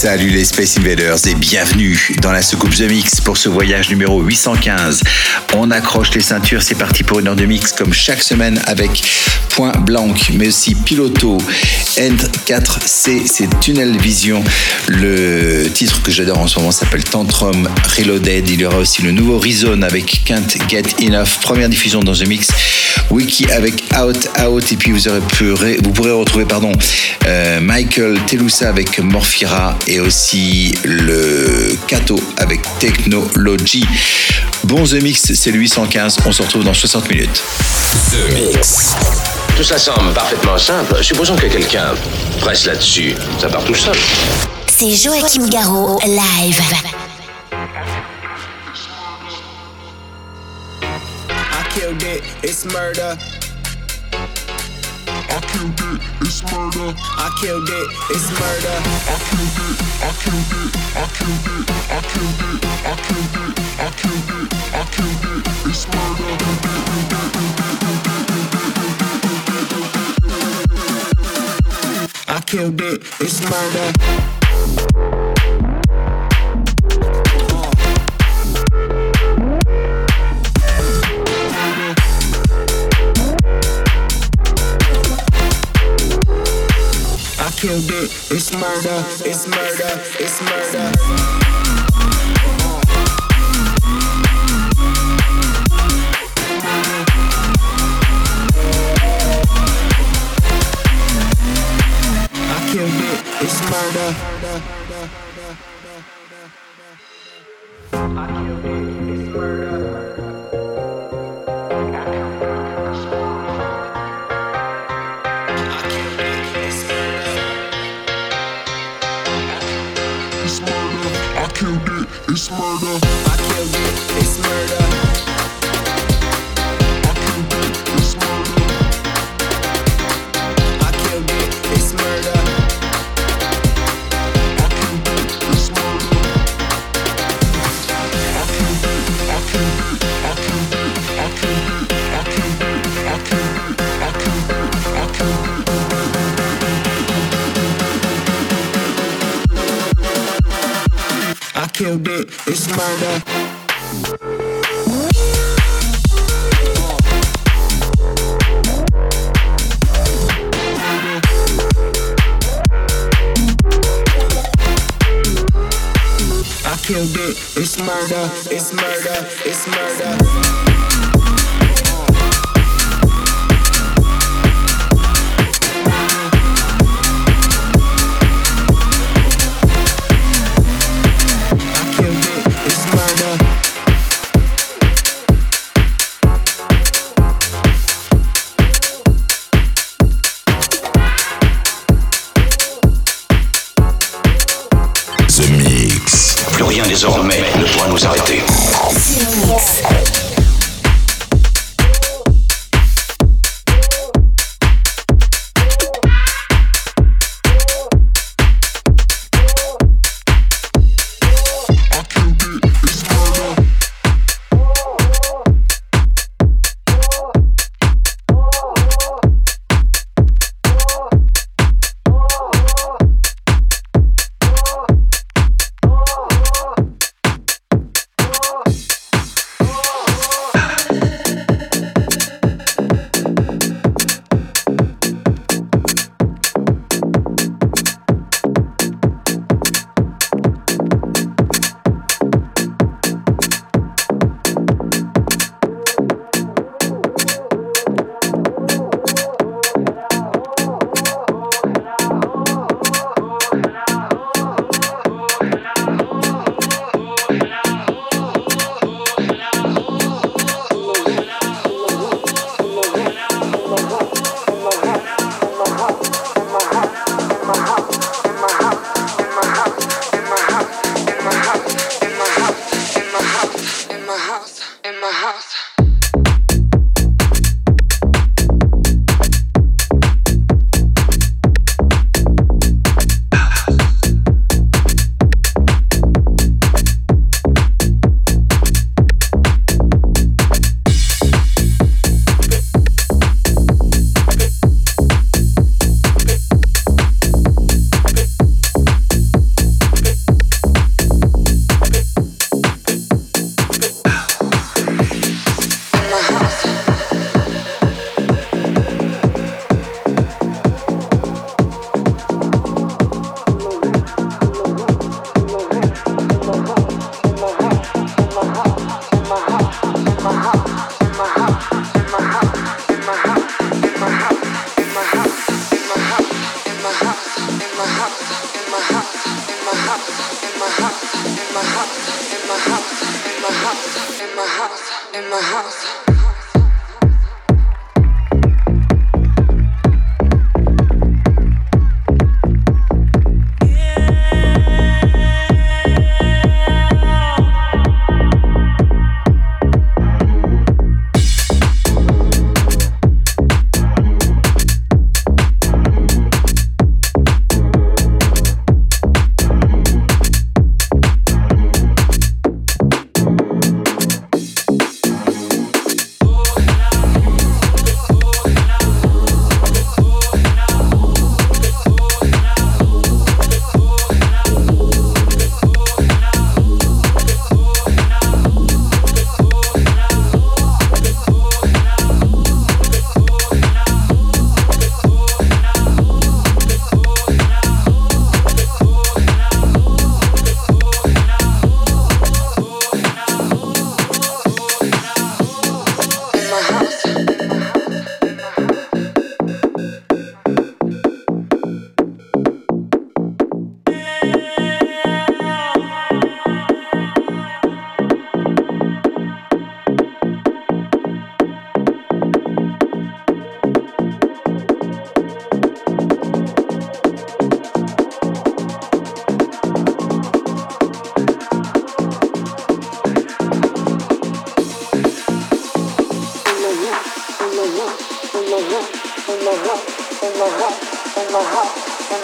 Salut les Space Invaders et bienvenue dans la soucoupe The Mix pour ce voyage numéro 815. On accroche les ceintures, c'est parti pour une heure de mix comme chaque semaine avec Point Blanc, mais aussi Piloto, N4C, c'est Tunnel Vision. Le titre que j'adore en ce moment s'appelle Tantrum Reloaded. Il y aura aussi le nouveau Rezone avec Can't Get Enough, première diffusion dans The Mix. Wiki avec Out Out et puis vous, aurez pu, vous pourrez retrouver pardon, euh, Michael Telusa avec Morphira et aussi le Kato avec Technology. Bon The Mix, c'est le 815, on se retrouve dans 60 minutes. The Mix. Tout ça semble parfaitement simple. Supposons que quelqu'un presse là-dessus. Ça part tout seul. C'est Joachim Garraud, live. I killed it, it's murder. I killed it, it's murder. I killed it, it's murder. I killed it, I killed it, I killed it, I killed it, I killed it, I killed it, I killed it, it's murder. I killed it, it's murder. Killed it, it's murder, it's murder, it's murder. I killed it, it's murder. Murder. Rien désormais ne pourra nous arrêter.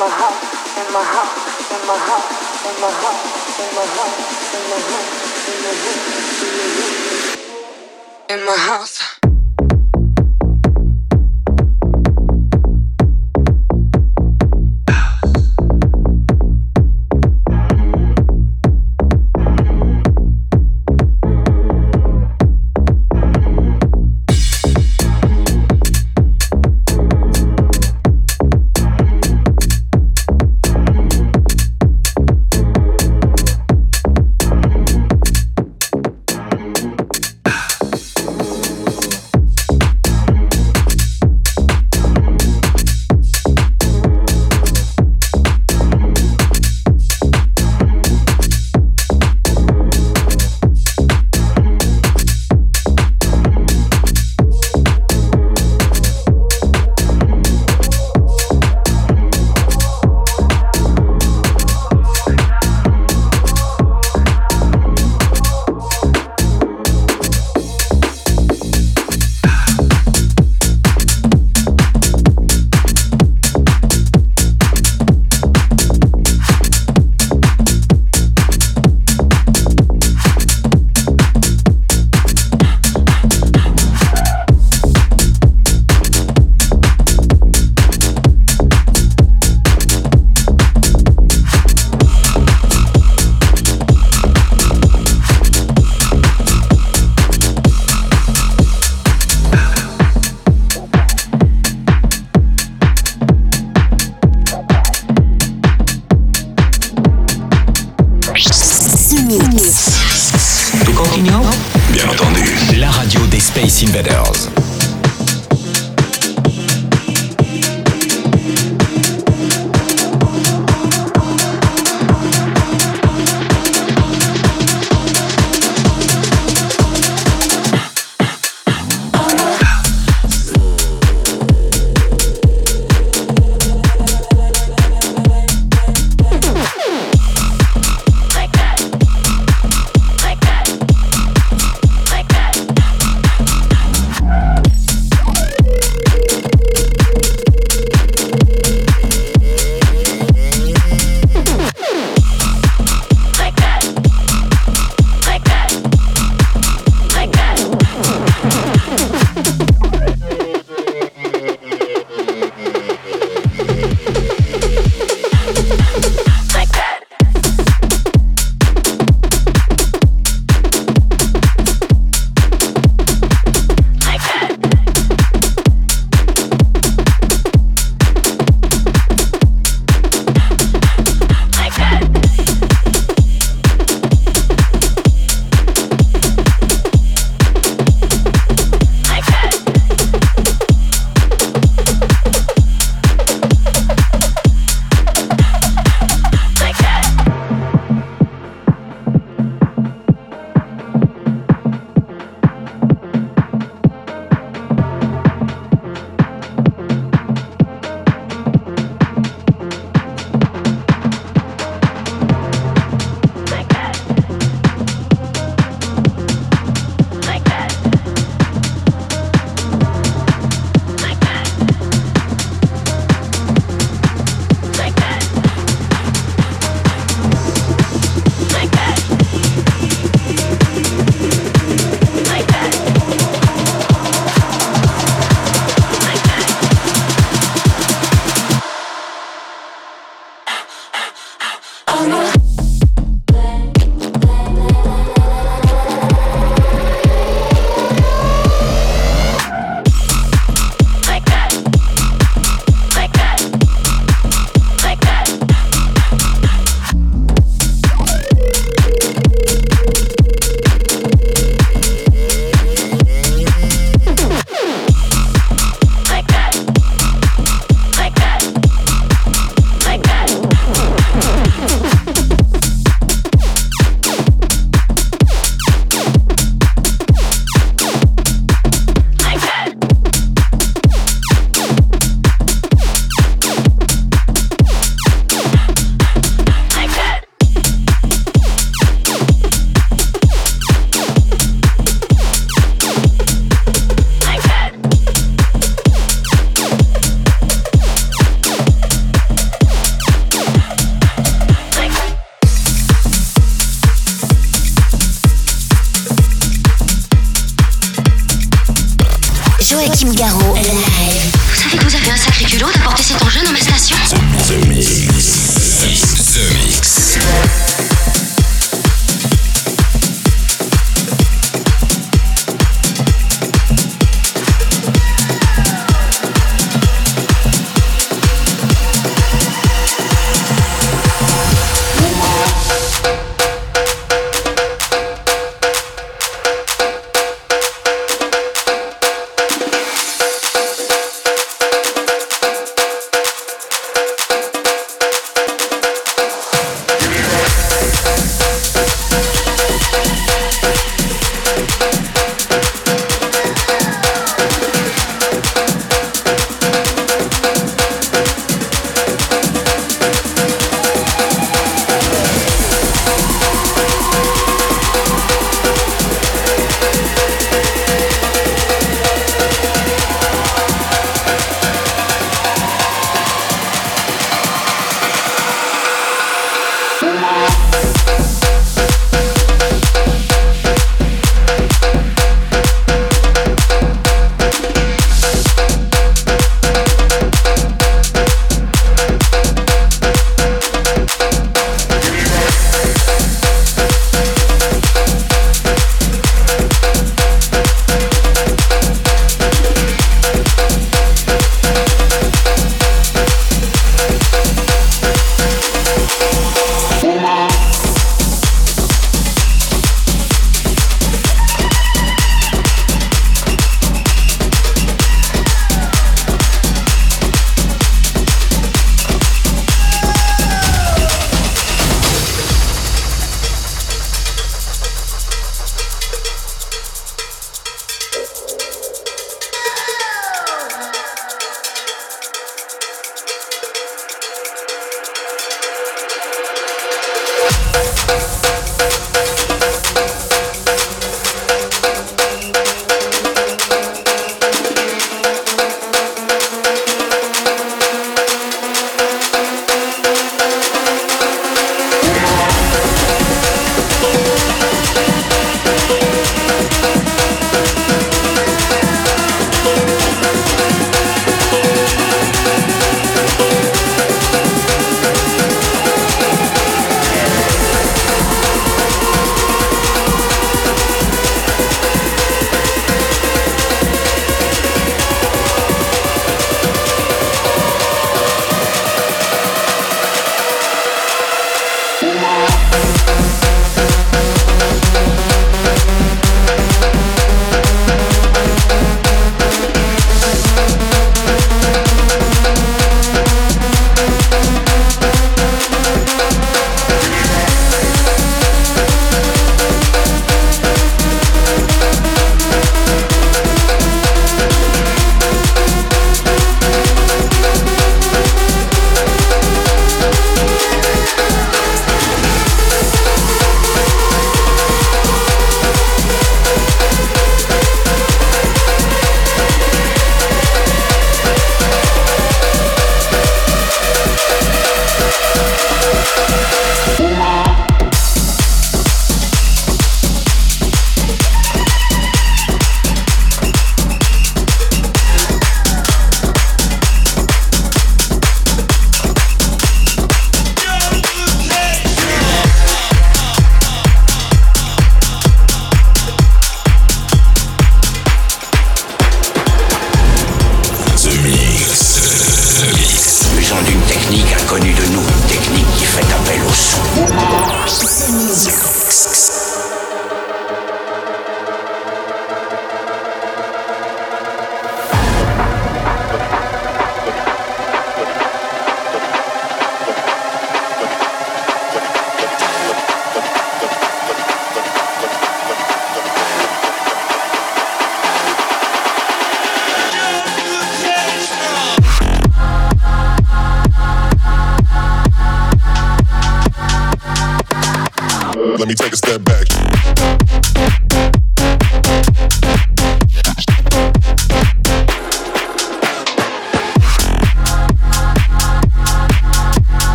In my house.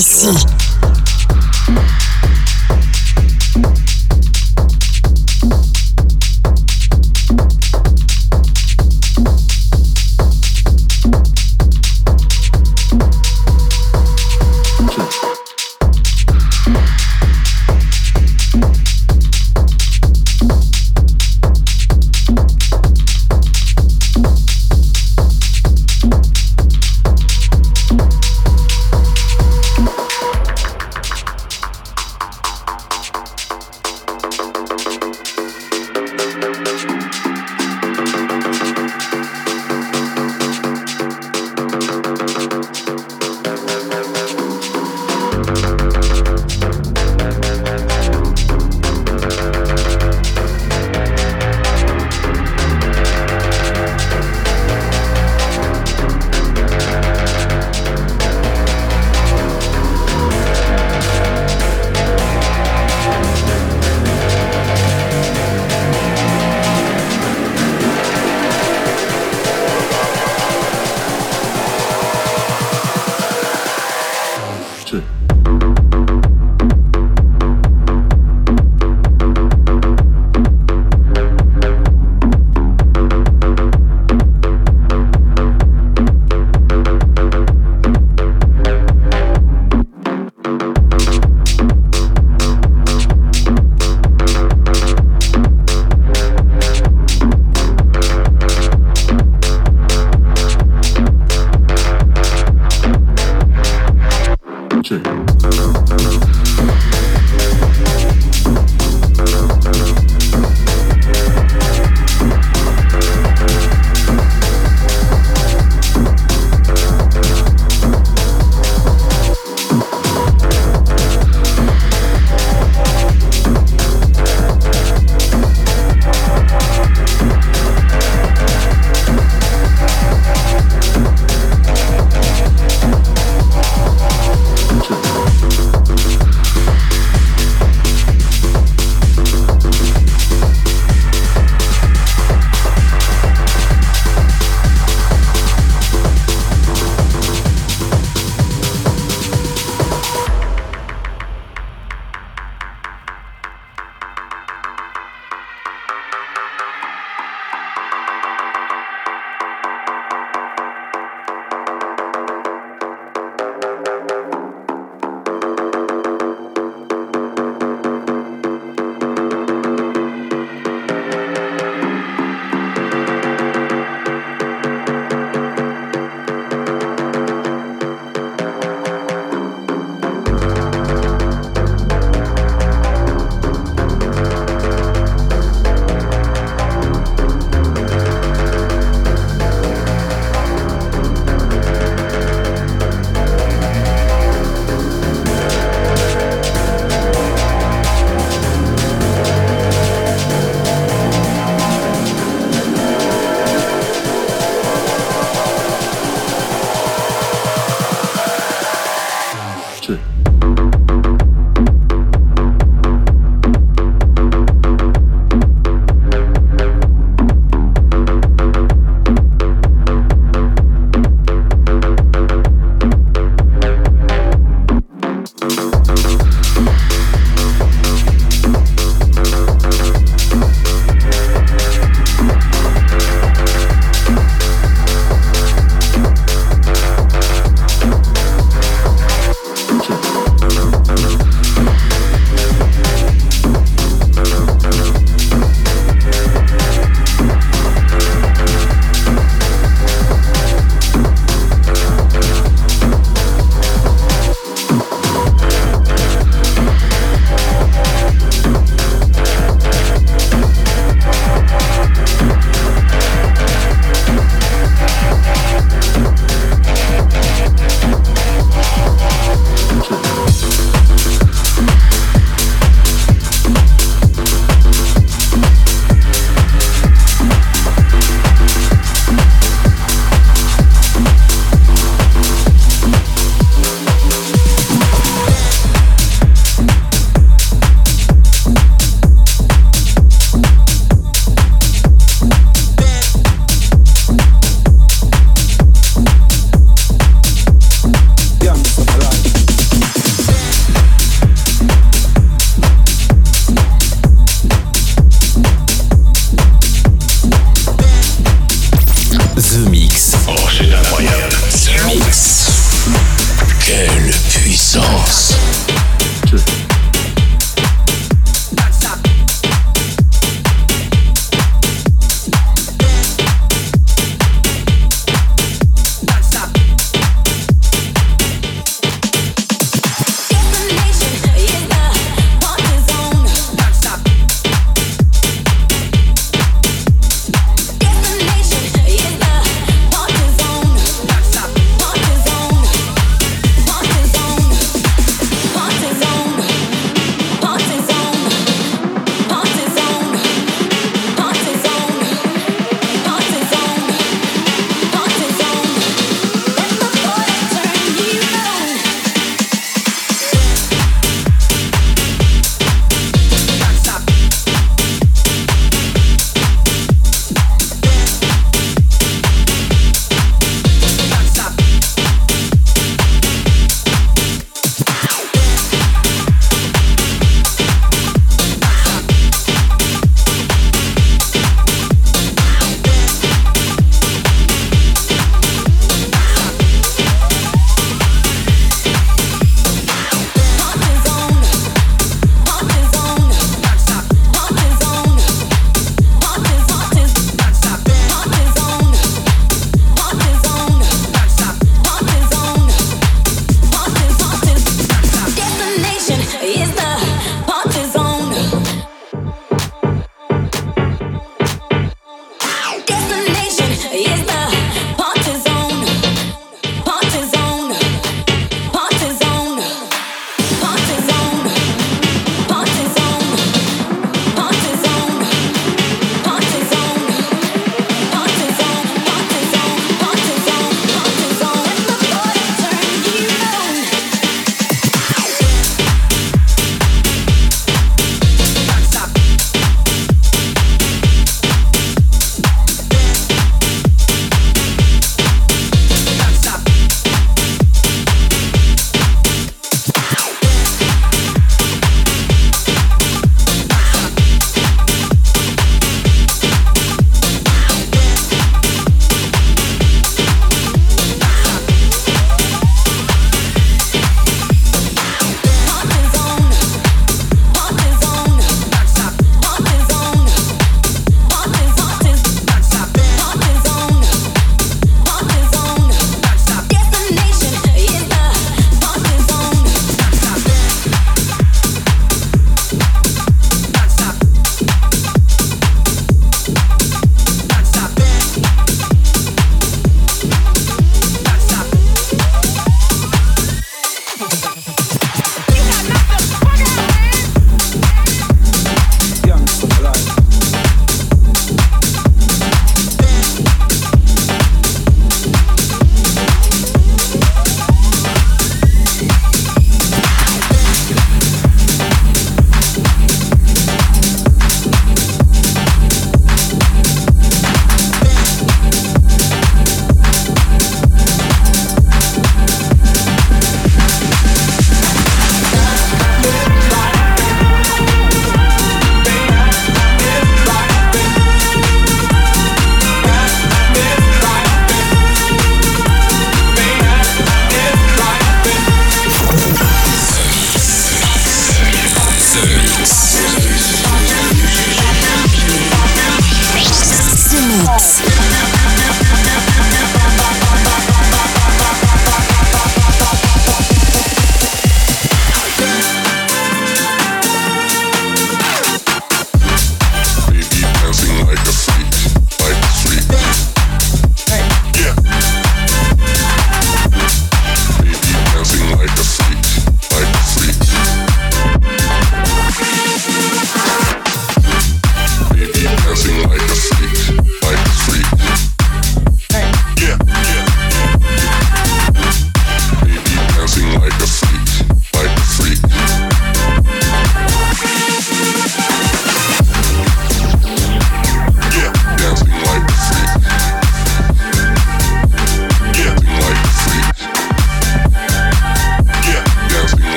Commence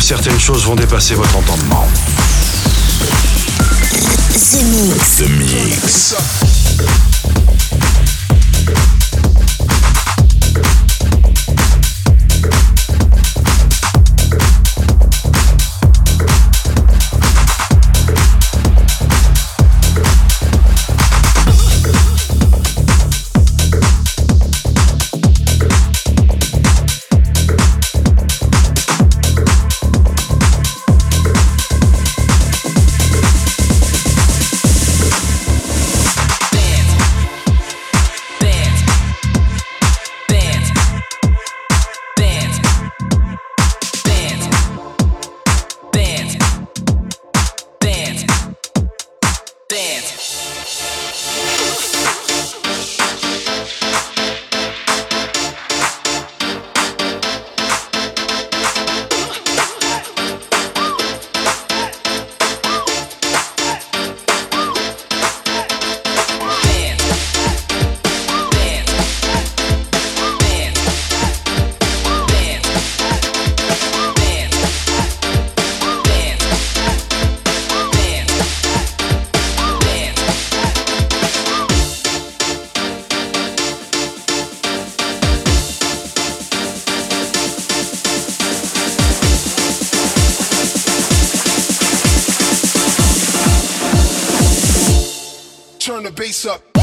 certaines choses vont dépasser votre entendement. The Mix. The Mix. the bass up.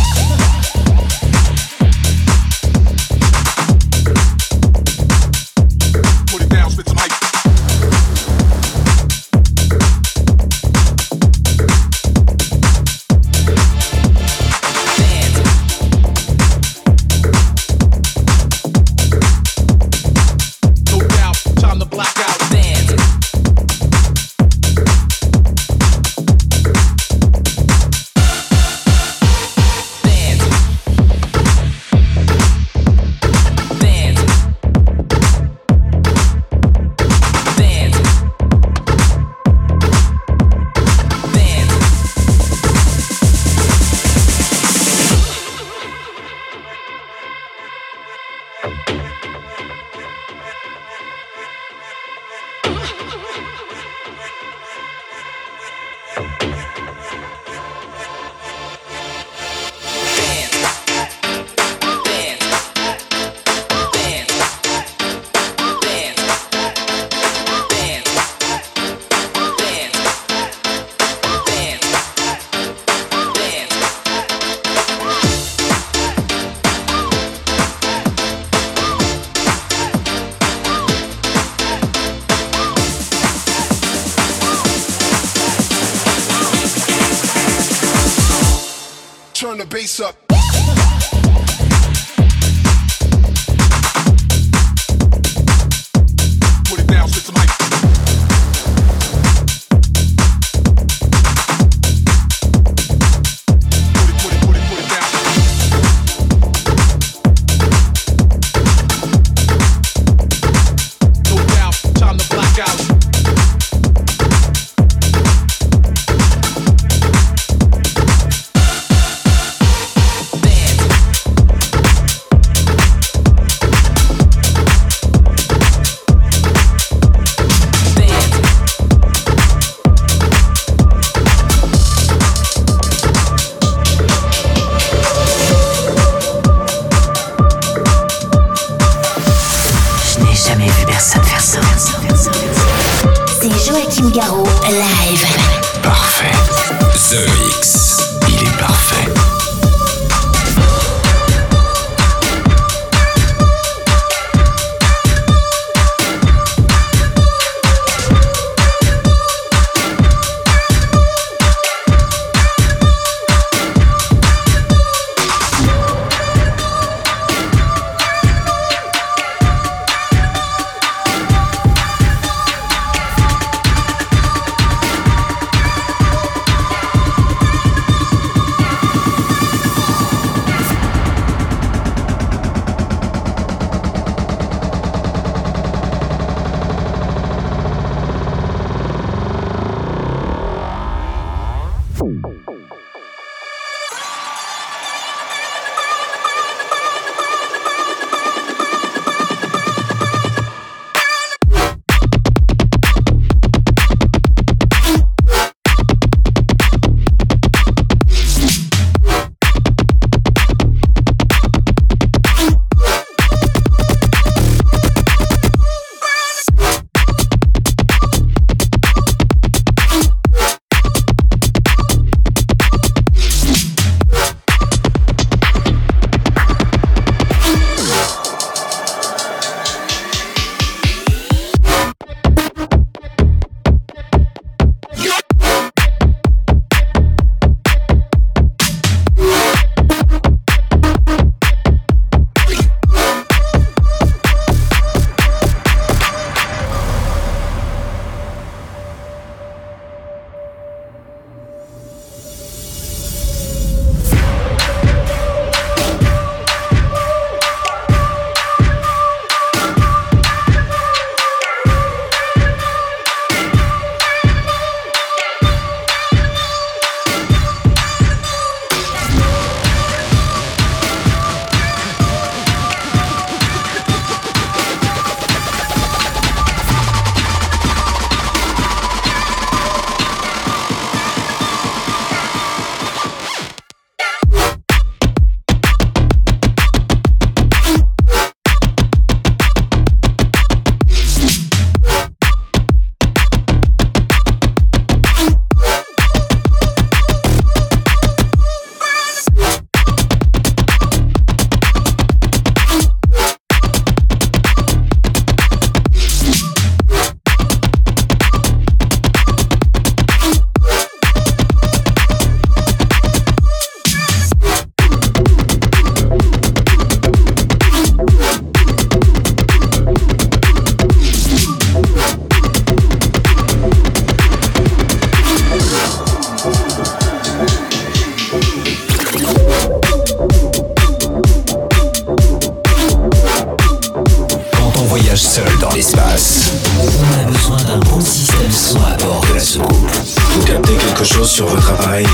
On a besoin d'un bon système son à bord de la soucoupe. Vous captez quelque chose sur votre appareil?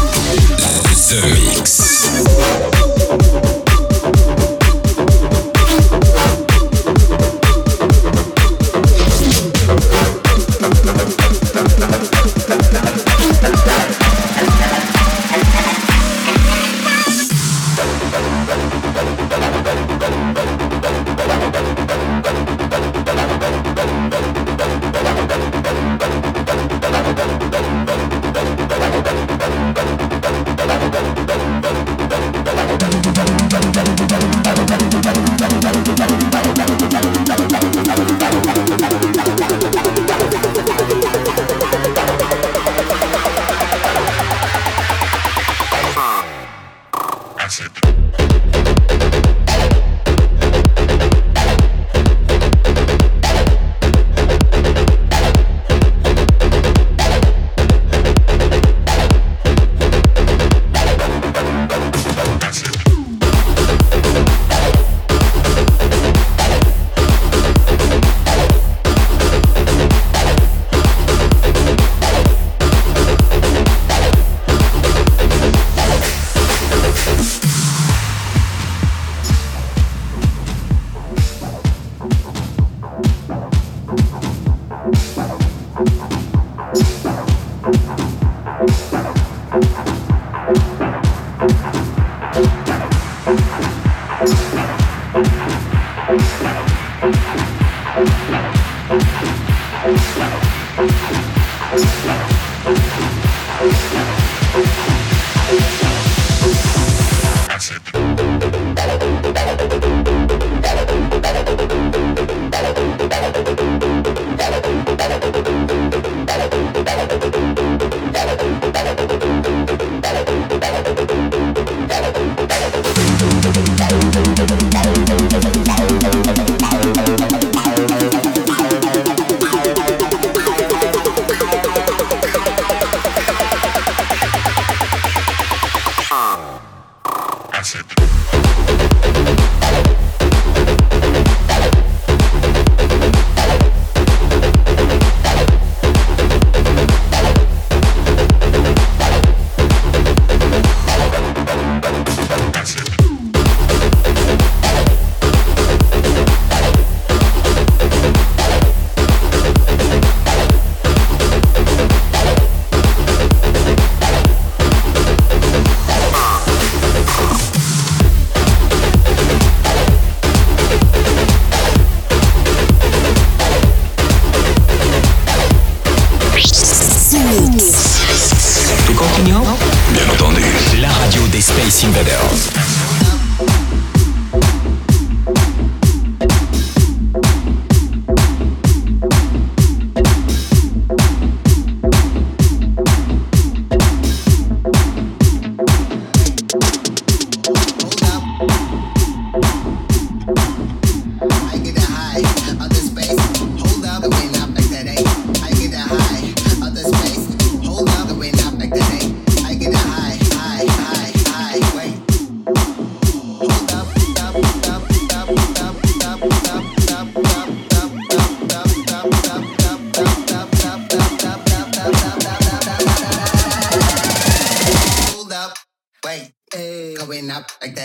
The Mix.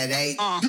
that eight. Uh.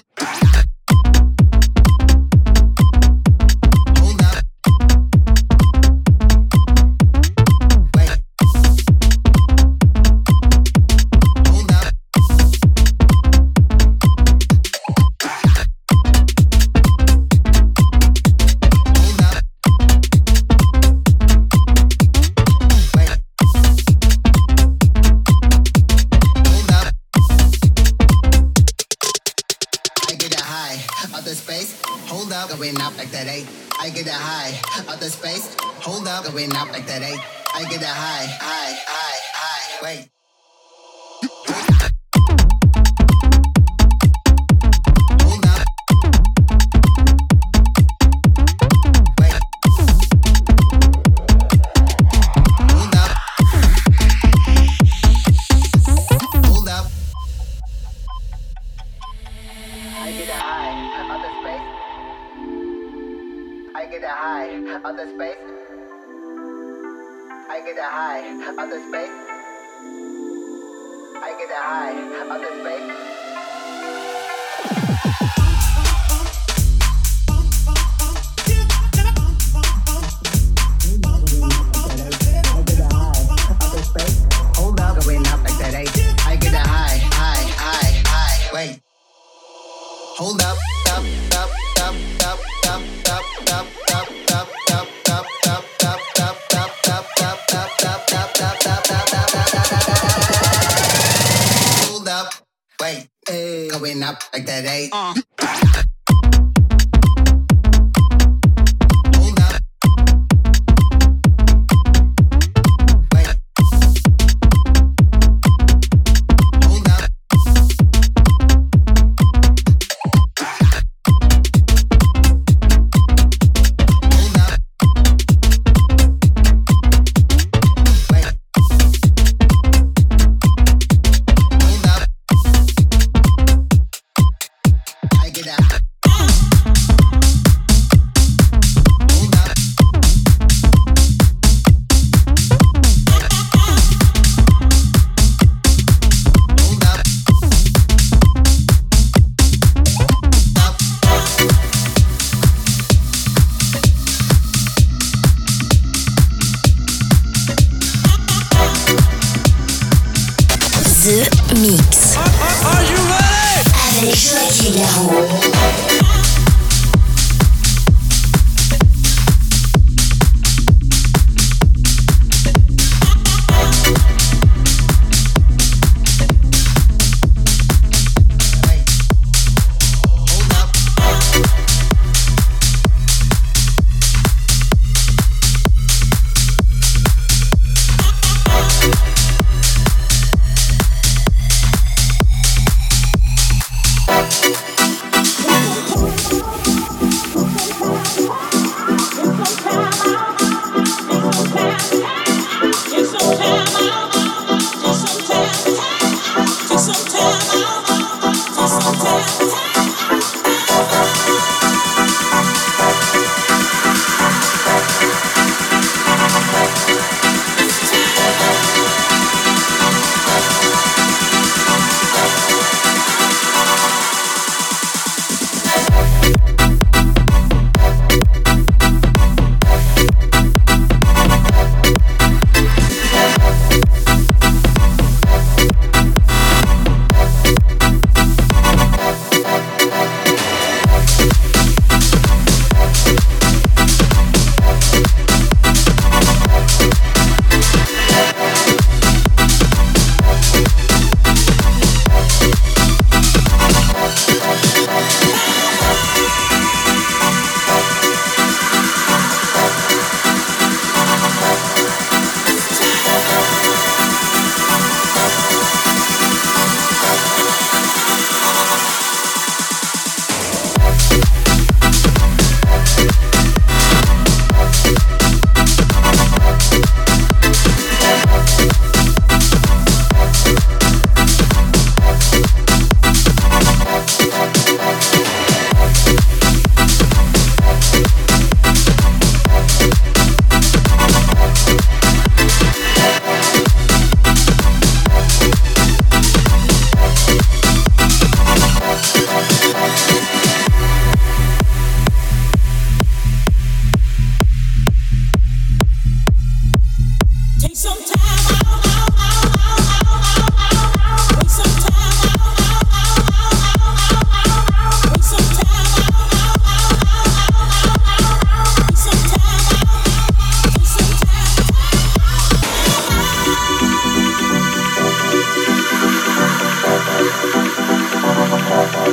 Going up like that eight. Uh. Time.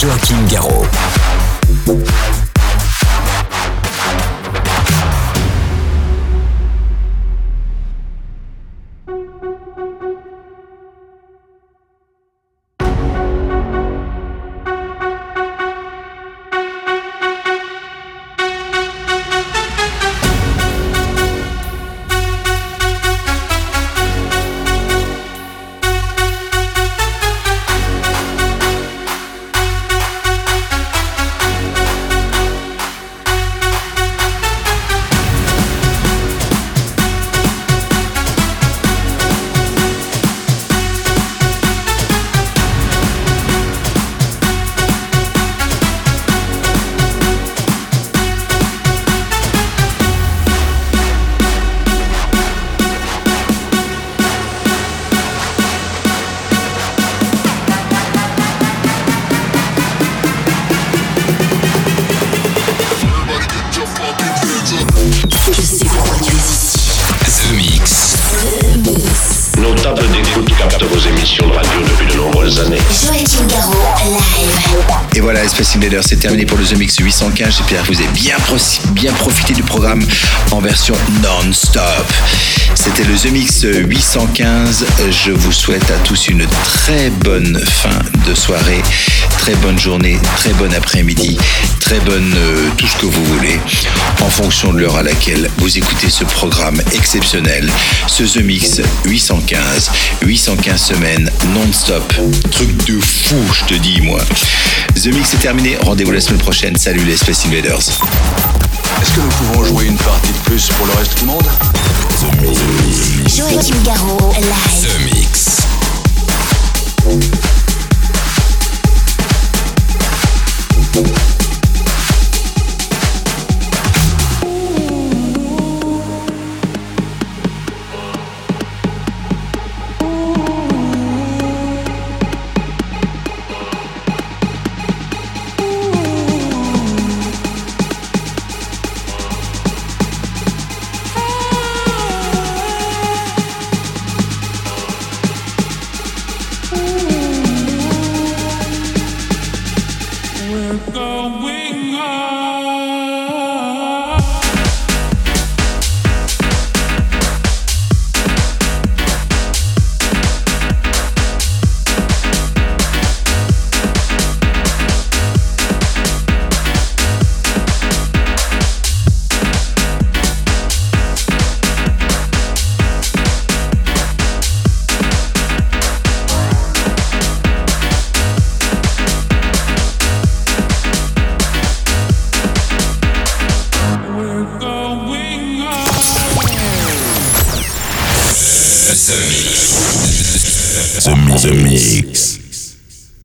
Joachim Garraud. Terminé pour le The Mix 815. J'espère que vous avez bien, profité du programme en version non-stop. C'était le The Mix 815. Je vous souhaite à tous une très bonne fin de soirée, très bonne journée, très bon après-midi, très bonne euh, tout ce que vous voulez, en fonction de l'heure à laquelle vous écoutez ce programme exceptionnel, ce The Mix 815. 815 semaines non-stop. Truc de fou, je te dis, moi. The Mix est terminé. Rendez-vous la semaine prochaine. Salut les Space Invaders. Est-ce que nous pouvons jouer une partie de plus pour le reste du monde? The Mix. Joachim Garraud, live. The Mix. The Mix.